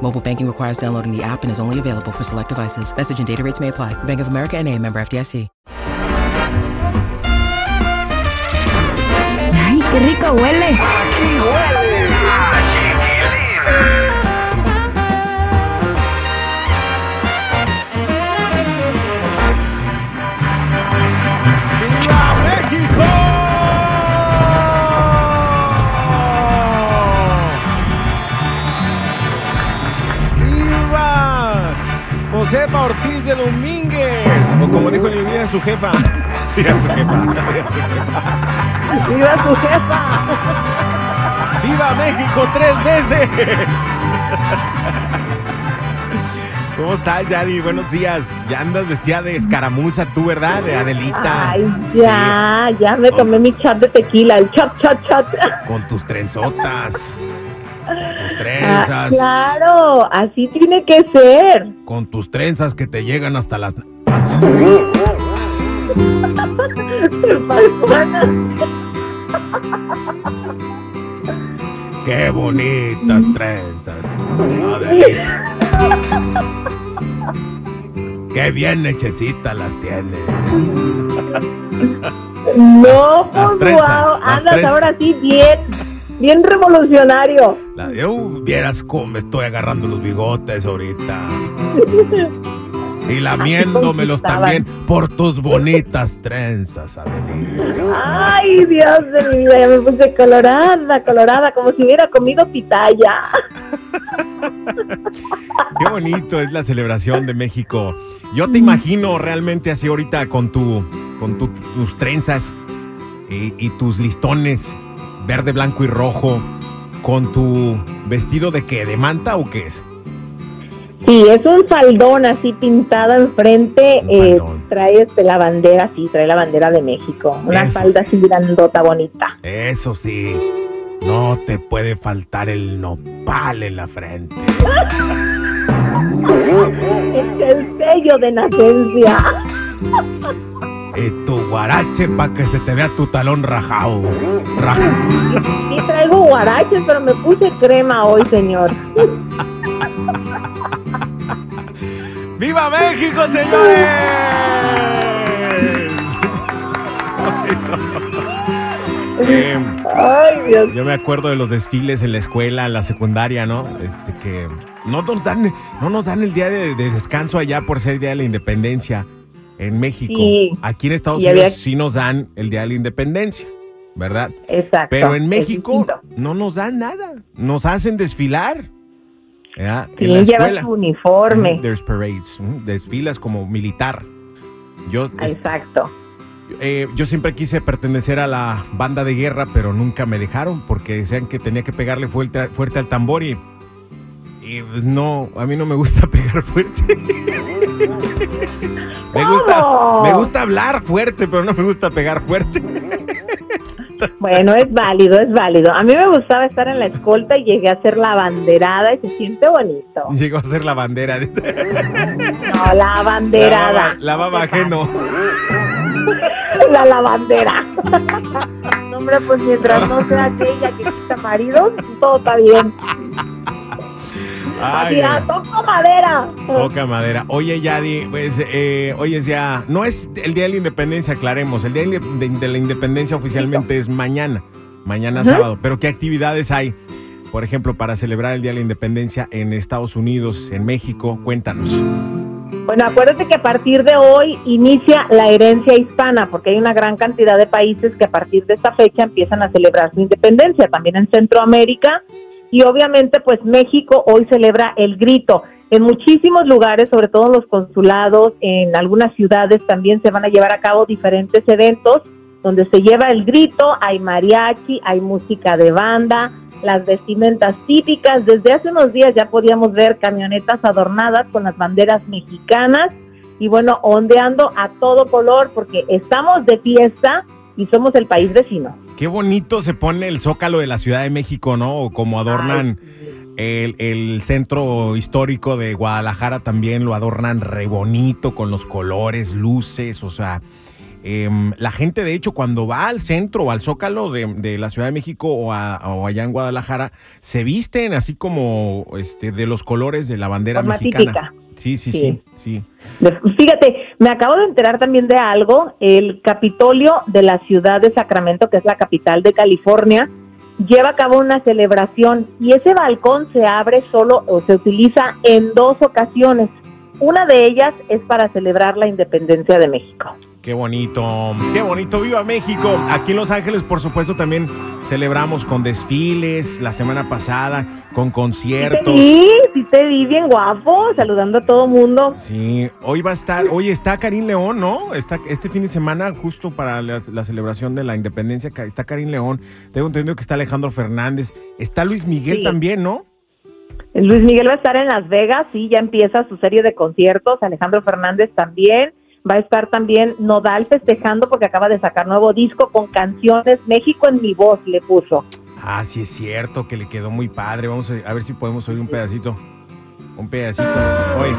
Mobile banking requires downloading the app and is only available for select devices. Message and data rates may apply. Bank of America and a member FDIC. ¡Ay, qué rico huele! Aquí huele a de Domínguez. O como dijo el día su jefa. Diga su jefa. diga su jefa. ¡Viva su jefa! ¡Viva México tres veces! ¿Cómo estás, Yari? Buenos días. Ya andas vestida de escaramuza tú, ¿verdad? De Adelita. Ay, ya, ya me tomé mi chat de tequila, el chat, chat, chat. Con tus trenzotas. Tus Ah, trenzas. claro, así tiene que ser. Con tus trenzas que te llegan hasta las... ¡Qué bonitas trenzas! Adelita. ¡Qué bien hechecitas las tienes! No, pues wow, andas ahora sí bien, bien revolucionario. La de, "Uh, vieras cómo me estoy agarrando los bigotes ahorita. Y lamiéndomelos también por tus bonitas trenzas, Adelita. Ay, Dios de mi vida, ya me puse colorada, colorada, como si hubiera comido pitaya. Qué bonito es la celebración de México. Yo te imagino realmente así ahorita con tu, con tu- tus trenzas y, y tus listones verde, blanco y rojo, con tu vestido de qué, de manta o qué es? Sí, es un faldón así pintado enfrente, eh, trae este, la bandera, sí, trae la bandera de México, una Eso falda así grandota, bonita. Eso sí, no te puede faltar el nopal en la frente. Es el sello de nacencia. Tu guarache para que se te vea tu talón rajado. Rajado. Sí traigo guaraches, pero me puse crema hoy, señor. ¡Viva México, señores! Eh, Ay, Dios. yo me acuerdo de los desfiles en la escuela, en la secundaria, ¿no? Este que no nos dan, no nos dan el día de, de descanso allá por ser día de la independencia en México. Sí. Aquí en Estados Unidos había- sí nos dan el día de la independencia, ¿verdad? Exacto. Pero en México no nos dan nada. Nos hacen desfilar. ¿verdad? Sí, en la lleva escuela. su uniforme. Mm, There's parades. mm, Desfilas como militar. Yo, Exacto. eh, yo siempre quise pertenecer a la banda de guerra, pero nunca me dejaron porque decían que tenía que pegarle fuerte, fuerte al tambor y, y, pues, no, a mí no me gusta pegar fuerte. Me, gusta, me gusta hablar fuerte, pero no me gusta pegar fuerte. Bueno, es válido, es válido. A mí me gustaba estar en la escolta y llegué a hacer la banderada y se siente bonito. Llegó a ser la bandera. No, la banderada. La baba, la baba ajeno. La lavandera. No, hombre, pues mientras no sea aquella que quita maridos, todo está bien. Ay, Así, toco madera. Poca madera. Oye, Yadi, pues eh, hoy es ya. No es el día de la independencia, aclaremos. El día de, de- de la independencia oficialmente es mañana. Mañana sábado. Pero, ¿qué actividades hay? Por ejemplo, para celebrar el día de la independencia en Estados Unidos, en México. Cuéntanos. Bueno, acuérdate que a partir de hoy inicia la herencia hispana, porque hay una gran cantidad de países que a partir de esta fecha empiezan a celebrar su independencia, también en Centroamérica, y obviamente pues México hoy celebra el grito. En muchísimos lugares, sobre todo en los consulados, en algunas ciudades también se van a llevar a cabo diferentes eventos donde se lleva el grito, hay mariachi, hay música de banda, las vestimentas típicas. Desde hace unos días ya podíamos ver camionetas adornadas con las banderas mexicanas y bueno, ondeando a todo color porque estamos de fiesta y somos el país vecino. Qué bonito se pone el zócalo de la Ciudad de México, ¿no? O como adornan el, el centro histórico de Guadalajara también lo adornan re bonito con los colores, luces, o sea, em, la gente de hecho cuando va al centro o al zócalo de, de la Ciudad de México o, a- o allá en Guadalajara, se visten así como este de los colores de la bandera Forma mexicana. típica. Sí, sí, sí, Sí. Fíjate, me acabo de enterar también de algo. El Capitolio de la ciudad de Sacramento, que es la capital de California, lleva a cabo una celebración y ese balcón se abre solo o se utiliza en dos ocasiones. Una de ellas es para celebrar la independencia de México. Qué bonito, qué bonito, viva México. Aquí en Los Ángeles, por supuesto, también celebramos con desfiles la semana pasada, con conciertos. sí te vi bien guapo, saludando a todo mundo. Sí, hoy va a estar, hoy está Karim León, ¿no? Está este fin de semana, justo para la, la celebración de la independencia, está Karim León. Tengo entendido que está Alejandro Fernández. Está Luis Miguel Sí. también, ¿no? Luis Miguel va a estar en Las Vegas, sí, ya empieza su serie de conciertos. Alejandro Fernández también. Va a estar también Nodal festejando porque acaba de sacar nuevo disco con canciones México en mi voz, le puso. Ah, sí es cierto que le quedó muy padre. Vamos a, a ver si podemos oír un pedacito. Un pedacito. Oye,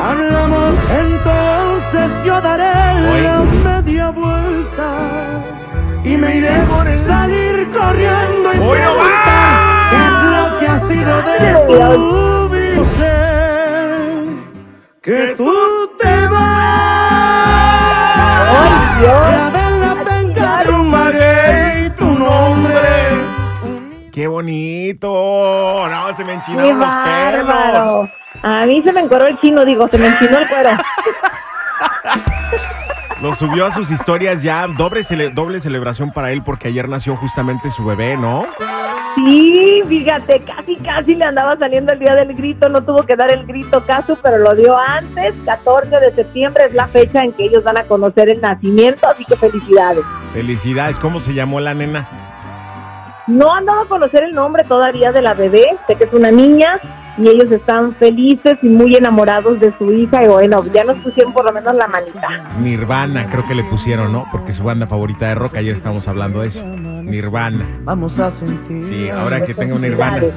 Hablamos entonces, yo daré Oye. la media vuelta y me iré por salir corriendo y ¡Hoy no enchinaron los pelos. A mí se me encueró el chino, digo, se me enchinó el cuero. Lo subió a sus historias ya, doble, cele- doble celebración para él porque ayer nació justamente su bebé, ¿no? Sí, fíjate, casi, casi le andaba saliendo el día del grito, no tuvo que dar el grito caso, pero lo dio antes, 14 de septiembre es la fecha en que ellos van a conocer el nacimiento, así que felicidades. Felicidades, ¿cómo se llamó la nena? No han dado a conocer el nombre todavía de la bebé, sé que es una niña y ellos están felices y muy enamorados de su hija y bueno, ya nos pusieron por lo menos la manita. Nirvana, creo que le pusieron, ¿no? Porque es su banda favorita de rock, ayer estábamos hablando de eso. Nirvana. Vamos a sentir. Sí, ahora que tenga una hermana. ¿eh?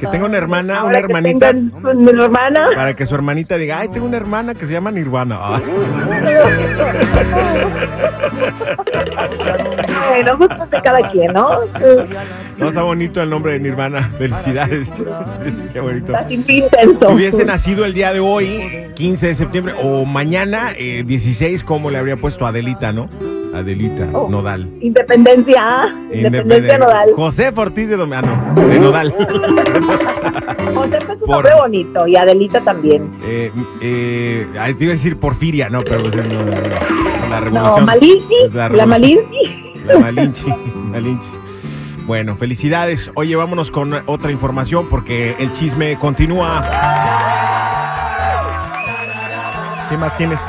Que tenga una hermana, una Ahora hermanita. hermana. Para que su hermanita diga, ay, tengo una hermana que se llama Nirvana. Ah, Bueno, gustos de cada quien, ¿no? no está bonito el nombre de Nirvana. Felicidades. Qué bonito. Está intenso. Si hubiese nacido el día de hoy, 15 de septiembre, o mañana, eh, 16, ¿cómo le habría puesto Adelita, no? Adelita, Oh. Nodal. Independencia, ah, independencia nodal. José Ortiz de Dom- ah, de Nodal. José es un Por- nombre bonito y Adelita también. eh, eh, te iba a decir Porfiria, no, pero pues, no, no, no, la revolución. La la, revolución. La Malinchi, Malinchi. Bueno, felicidades. Oye, vámonos con otra información porque el chisme continúa. ¿Qué más tienes?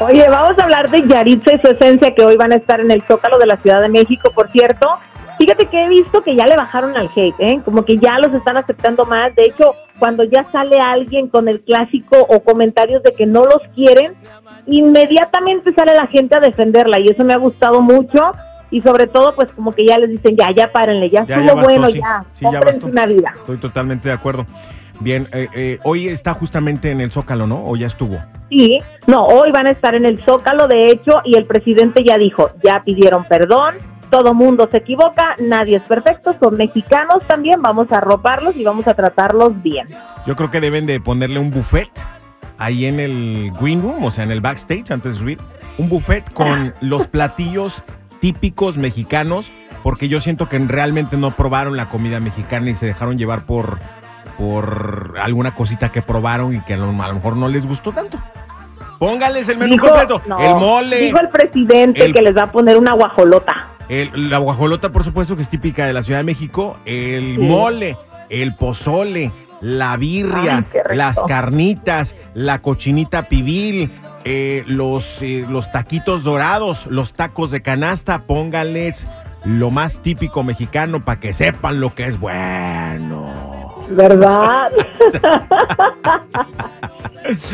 Oye, vamos a hablar de Yaritza y su esencia que hoy van a estar en el Zócalo de la Ciudad de México, por cierto. Fíjate que he visto que ya le bajaron al hate, ¿eh? Como que ya los están aceptando más. De hecho, cuando ya sale alguien con el clásico o comentarios de que no los quieren, inmediatamente sale la gente a defenderla y eso me ha gustado mucho. Y sobre todo, pues como que ya les dicen, ya, ya párenle, ya Ya, estuvo ya bastó, bueno, sí. ya, Sí, ya bastó. una vida. Estoy totalmente de acuerdo. Bien, eh, eh, hoy está justamente en el Zócalo, ¿no? ¿O ya estuvo? Sí, no, hoy van a estar en el Zócalo, de hecho, y el presidente ya dijo, ya pidieron perdón, todo mundo se equivoca, nadie es perfecto, son mexicanos también, vamos a arroparlos y vamos a tratarlos bien. Yo creo que deben de ponerle un buffet ahí en el green room, o sea, en el backstage antes de subir. Un buffet con los platillos típicos mexicanos, porque yo siento que realmente no probaron la comida mexicana y se dejaron llevar por, por alguna cosita que probaron y que a lo, a lo mejor no les gustó tanto. Póngales el menú Dijo- completo. no, el mole. Dijo el presidente el- que les va a poner una guajolota. El- la guajolota, por supuesto, que es típica de la Ciudad de México. El Sí. mole, el pozole, la birria, Ay, rico. las carnitas, la cochinita pibil, eh, los, eh, los taquitos dorados, los tacos de canasta. Póngales lo más típico mexicano para que sepan lo que es bueno. ¿Verdad?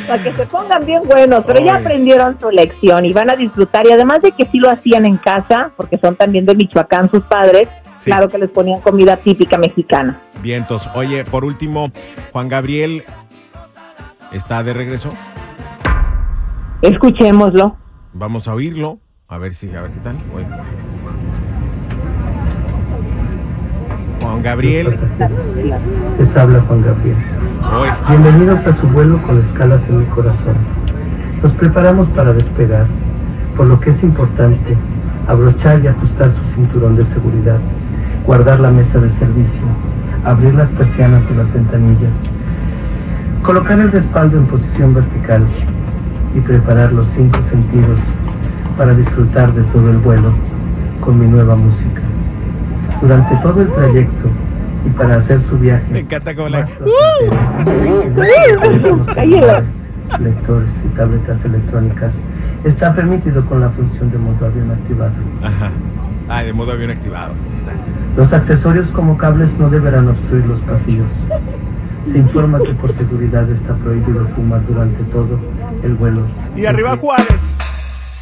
para que se pongan bien buenos, pero ya aprendieron su lección y van a disfrutar. Y además de que sí lo hacían en casa, porque son también de Michoacán sus padres, Sí. claro que les ponían comida típica mexicana. Vientos. Oye, por último, Juan Gabriel está de regreso. Escuchémoslo. Vamos a oírlo. A ver si, a ver qué tal. Oye. Juan Gabriel. Les habla Juan Gabriel. Bienvenidos a su vuelo con escalas en mi corazón. Nos preparamos para despegar, por lo que es importante abrochar y ajustar su cinturón de seguridad, guardar la mesa de servicio, abrir las persianas y las ventanillas, colocar el respaldo en posición vertical y preparar los cinco sentidos para disfrutar de todo el vuelo con mi nueva música. Durante todo el trayecto y para hacer su viaje. Me encanta como la- placentero, Cállalo. lectores y tabletas electrónicas está permitido con la función de modo avión activado. Ajá. Ah, de modo avión activado. Los accesorios como cables no deberán obstruir los pasillos. Se informa que por seguridad está prohibido fumar durante todo el vuelo. Y arriba Juárez.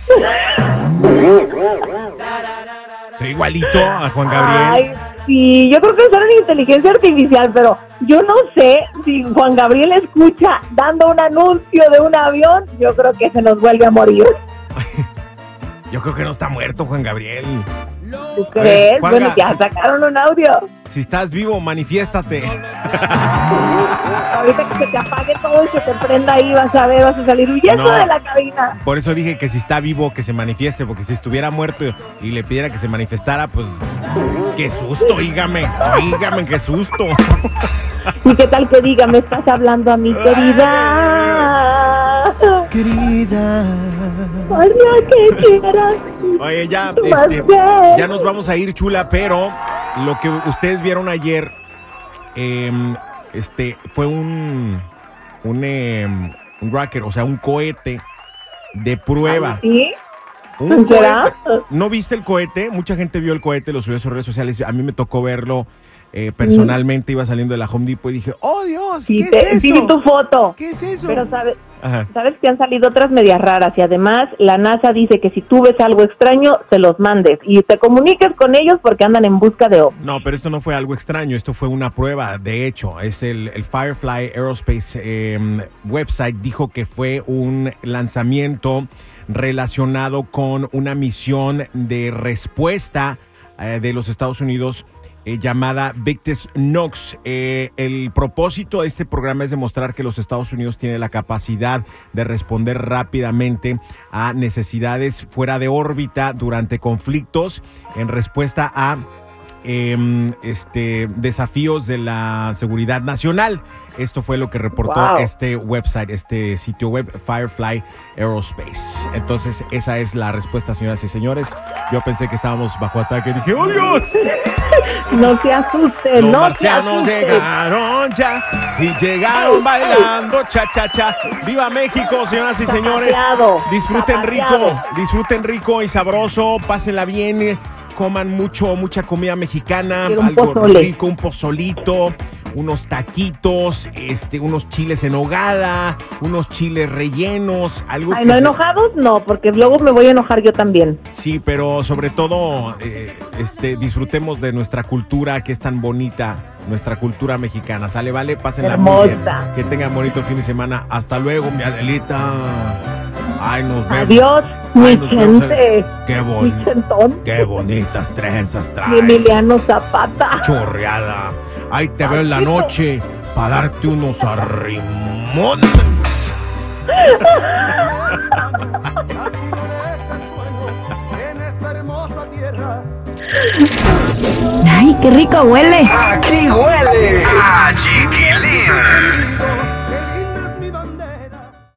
Soy igualito a Juan Gabriel. Ay, sí, yo creo que usaron inteligencia artificial, pero yo no sé si Juan Gabriel escucha dando un anuncio de un avión, yo creo que se nos vuelve a morir. Yo creo que no está muerto Juan Gabriel. ¿Tú crees? Bueno, ya sacaron un audio. Si estás vivo, manifiéstate. Ahorita que se te apague todo y se te prenda ahí, vas a ver, vas a salir huyendo No. de la cabina. Por eso dije que si está vivo, que se manifieste, porque si estuviera muerto y le pidiera que se manifestara, pues qué susto, oígame, oígame, qué susto. ¿Y qué tal que diga, me estás hablando a mi querida? Querida. Que quieras. Oye, ya, este, ya nos vamos a ir, chula, pero lo que ustedes vieron ayer, em, este, fue un, un, em, un rocket, o sea, un cohete de prueba. ¿Sí? Un ¿Será? cohete. ¿No viste el cohete? Mucha gente vio el cohete, lo subió a sus redes sociales. A mí me tocó verlo eh, personalmente. Iba saliendo de la Home Depot y dije, ¡Oh, Dios! Sí, ¿Qué te- es sí eso? vi tu foto. ¿Qué es eso? Pero sabes, Ajá. sabes que han salido otras medias raras y además la NASA dice que si tú ves algo extraño, se los mandes y te comuniques con ellos porque andan en busca de ovnis. No, pero esto no fue algo extraño, esto fue una prueba. De hecho, es el, el Firefly Aerospace eh, website dijo que fue un lanzamiento relacionado con una misión de respuesta eh, de los Estados Unidos eh, llamada Victus Nox. Eh, el propósito de este programa es demostrar que los Estados Unidos tienen la capacidad de responder rápidamente a necesidades fuera de órbita durante conflictos en respuesta a em, este, desafíos de la seguridad nacional. Esto fue lo que reportó Wow. este website, este sitio web Firefly Aerospace. Entonces, esa es la respuesta, señoras y señores. Yo pensé que estábamos bajo ataque dije, ¡Oh, Dios! No se asusten, Los no se marcianos asusten. llegaron ya y llegaron bailando cha cha cha. ¡Viva México, señoras y señores! Zapateado, Disfruten rico, disfruten rico y sabroso, pásenla bien, coman mucho, mucha comida mexicana, Quiero algo rico, un pozolito, unos taquitos, este, unos chiles en hogada, unos chiles rellenos, algo Ay, que no, enojados no, porque luego me voy a enojar yo también. Sí, pero sobre todo eh, este, disfrutemos de nuestra cultura que es tan bonita, nuestra cultura mexicana. Sale, vale, bien. Hermosa. Que tengan bonito fin de semana. Hasta luego, mi Adelita. Ay, nos vemos. Adiós, mi Ay, vemos. gente. Qué, Mi bon- chentón. qué bonitas trenzas Mi traes. Emiliano Zapata. Chorreada. Ahí te veo en la noche para darte unos arrimones. Ay, qué rico huele. Aquí huele a chiquilín.